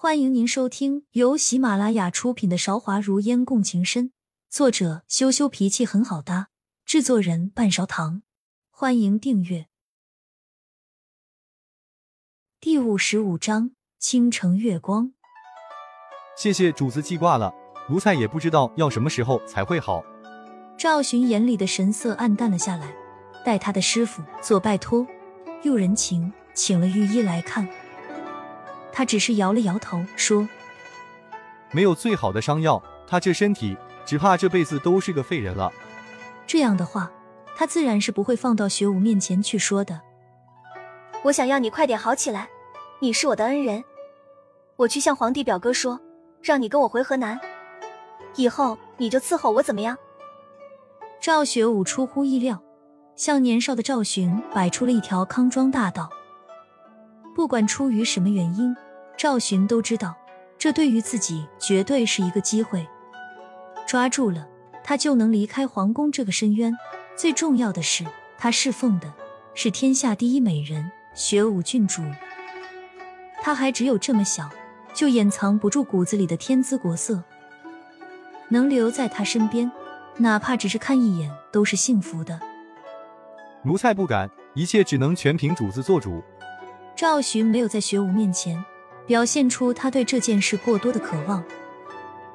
欢迎您收听由喜马拉雅出品的《韶华如烟共情深》，作者羞羞脾气很好搭，制作人半勺糖。欢迎订阅。第五十五章：倾城月光。谢谢主子记挂了，奴才也不知道要什么时候才会好。赵寻眼里的神色暗淡了下来，待他的师傅做拜托，又人情请了御医来看。他只是摇了摇头，说：“没有最好的伤药，他这身体只怕这辈子都是个废人了。”这样的话，他自然是不会放到学武面前去说的。我想要你快点好起来，你是我的恩人，我去向皇帝表哥说，让你跟我回河南，以后你就伺候我，怎么样？赵学武出乎意料，向年少的赵寻摆出了一条康庄大道。不管出于什么原因。赵寻都知道，这对于自己绝对是一个机会，抓住了他就能离开皇宫这个深渊。最重要的是，他侍奉的是天下第一美人雪舞郡主，他还只有这么小，就掩藏不住骨子里的天姿国色。能留在他身边，哪怕只是看一眼，都是幸福的。奴才不敢，一切只能全凭主子做主。赵寻没有在学武面前。表现出他对这件事过多的渴望，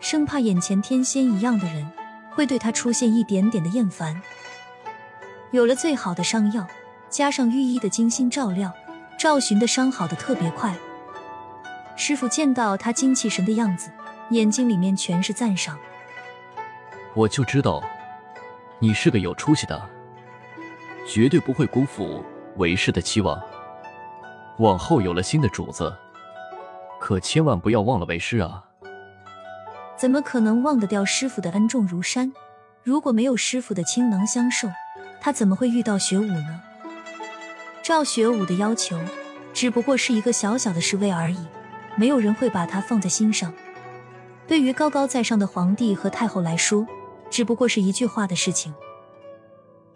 生怕眼前天仙一样的人会对他出现一点点的厌烦。有了最好的伤药，加上御医的精心照料，赵寻的伤好的特别快。师傅见到他精气神的样子，眼睛里面全是赞赏。我就知道，你是个有出息的，绝对不会辜负为师的期望。往后有了新的主子。可千万不要忘了为师啊！怎么可能忘得掉师傅的恩重如山？如果没有师傅的倾囊相授，他怎么会遇到学武呢？赵学武的要求只不过是一个小小的侍卫而已，没有人会把他放在心上。对于高高在上的皇帝和太后来说，只不过是一句话的事情。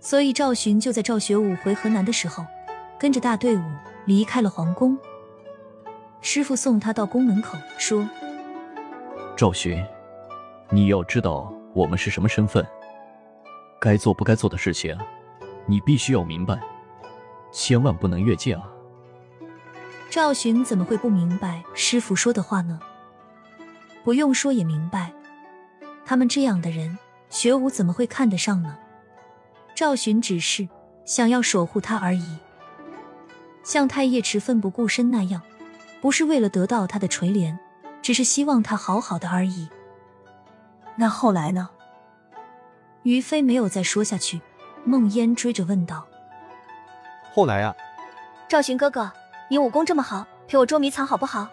所以赵寻就在赵学武回河南的时候，跟着大队伍离开了皇宫。师傅送他到宫门口，说：“赵寻，你要知道我们是什么身份，该做不该做的事情，你必须要明白，千万不能越界啊！”赵寻怎么会不明白师傅说的话呢？不用说也明白，他们这样的人，学武怎么会看得上呢？赵寻只是想要守护他而已，像太液池奋不顾身那样。不是为了得到他的垂怜，只是希望他好好的而已。那后来呢？于飞没有再说下去，梦烟追着问道：“后来啊？”赵寻哥哥，你武功这么好，陪我捉迷藏好不好？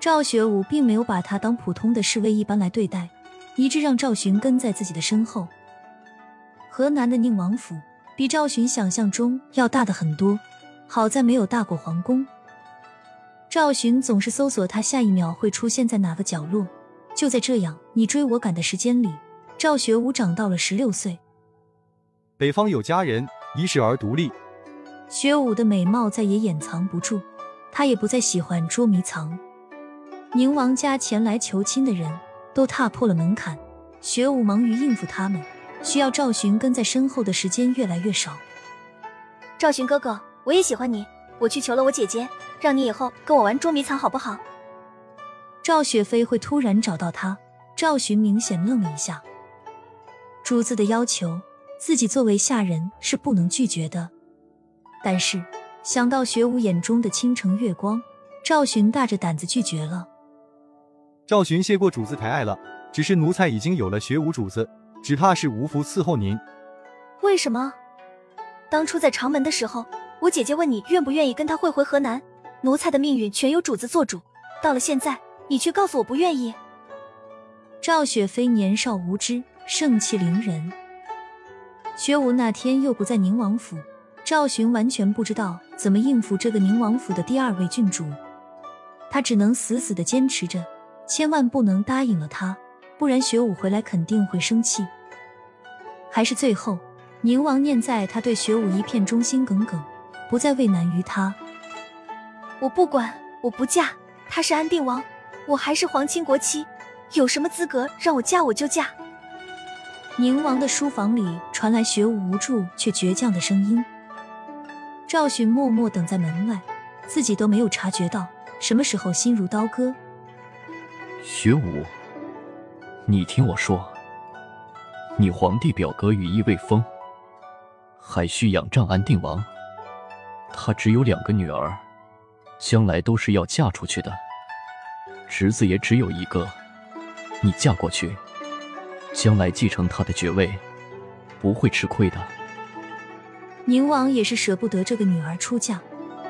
赵学武并没有把他当普通的侍卫一般来对待，一致让赵寻跟在自己的身后。河南的宁王府比赵寻想象中要大的很多，好在没有大过皇宫。赵寻总是搜索他下一秒会出现在哪个角落。就在这样你追我赶的时间里，赵学武长到了十六岁。北方有佳人，一世而独立。学武的美貌再也掩藏不住，他也不再喜欢捉迷藏。宁王家前来求亲的人都踏破了门槛，学武忙于应付他们，需要赵寻跟在身后的时间越来越少。赵寻哥哥，我也喜欢你，我去求了我姐姐。让你以后跟我玩捉迷藏好不好？赵雪飞会突然找到他，赵寻明显愣了一下。主子的要求，自己作为下人是不能拒绝的。但是想到雪舞眼中的倾城月光，赵寻大着胆子拒绝了。赵寻谢过主子抬爱了，只是奴才已经有了学武主子，只怕是无福伺候您。为什么？当初在长门的时候，我姐姐问你愿不愿意跟她会回河南。奴才的命运全由主子做主，到了现在，你却告诉我不愿意。赵雪飞年少无知，盛气凌人。学武那天又不在宁王府，赵寻完全不知道怎么应付这个宁王府的第二位郡主，他只能死死的坚持着，千万不能答应了他，不然学武回来肯定会生气。还是最后，宁王念在他对学武一片忠心耿耿，不再为难于他。我不管，我不嫁，他是安定王，我还是皇亲国戚，有什么资格让我嫁我就嫁？宁王的书房里传来学武无助却倔强的声音。赵寻默默等在门外，自己都没有察觉到什么时候心如刀割。学武，你听我说，你皇帝表哥羽翼未丰，还需仰仗安定王。他只有两个女儿，将来都是要嫁出去的，侄子也只有一个，你嫁过去。将来继承他的爵位，不会吃亏的。宁王也是舍不得这个女儿出嫁，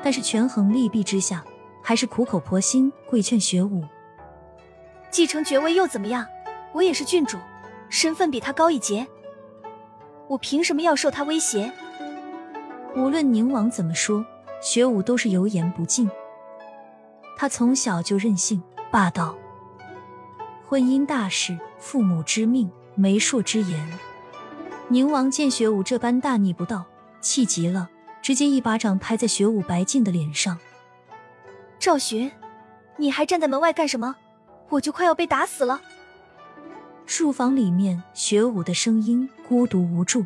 但是权衡利弊之下，还是苦口婆心规劝学武继承爵位又怎么样？我也是郡主，身份比他高一截，我凭什么要受他威胁？无论宁王怎么说，学武都是油盐不进。他从小就任性霸道，婚姻大事，父母之命。媒妁之言，宁王见学武这般大逆不道，气急了，直接一巴掌拍在学武白净的脸上。赵寻，你还站在门外干什么？我就快要被打死了。书房里面，学武的声音孤独无助。